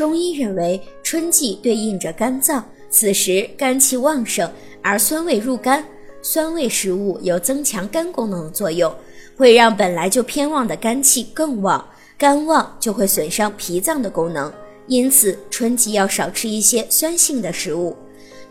中医认为春季对应着肝脏，此时肝气旺盛，而酸味入肝，酸味食物有增强肝功能的作用，会让本来就偏旺的肝气更旺，肝旺就会损伤脾脏的功能，因此春季要少吃一些酸性的食物。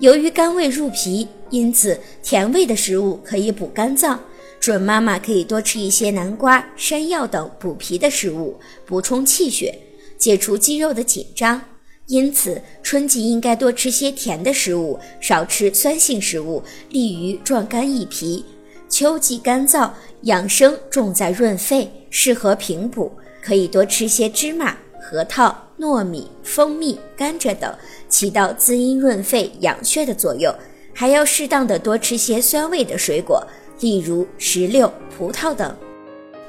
由于肝胃入脾，因此甜味的食物可以补肝脏。准妈妈可以多吃一些南瓜、山药等补脾的食物，补充气血，解除肌肉的紧张。因此，春季应该多吃些甜的食物，少吃酸性食物，利于壮肝益脾。秋季干燥，养生重在润肺，适合平补，可以多吃些芝麻、核桃、糯米、蜂蜜、甘蔗等，起到滋阴润肺、养血的作用。还要适当的多吃些酸味的水果。例如石榴、葡萄等。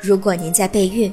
如果您在备孕、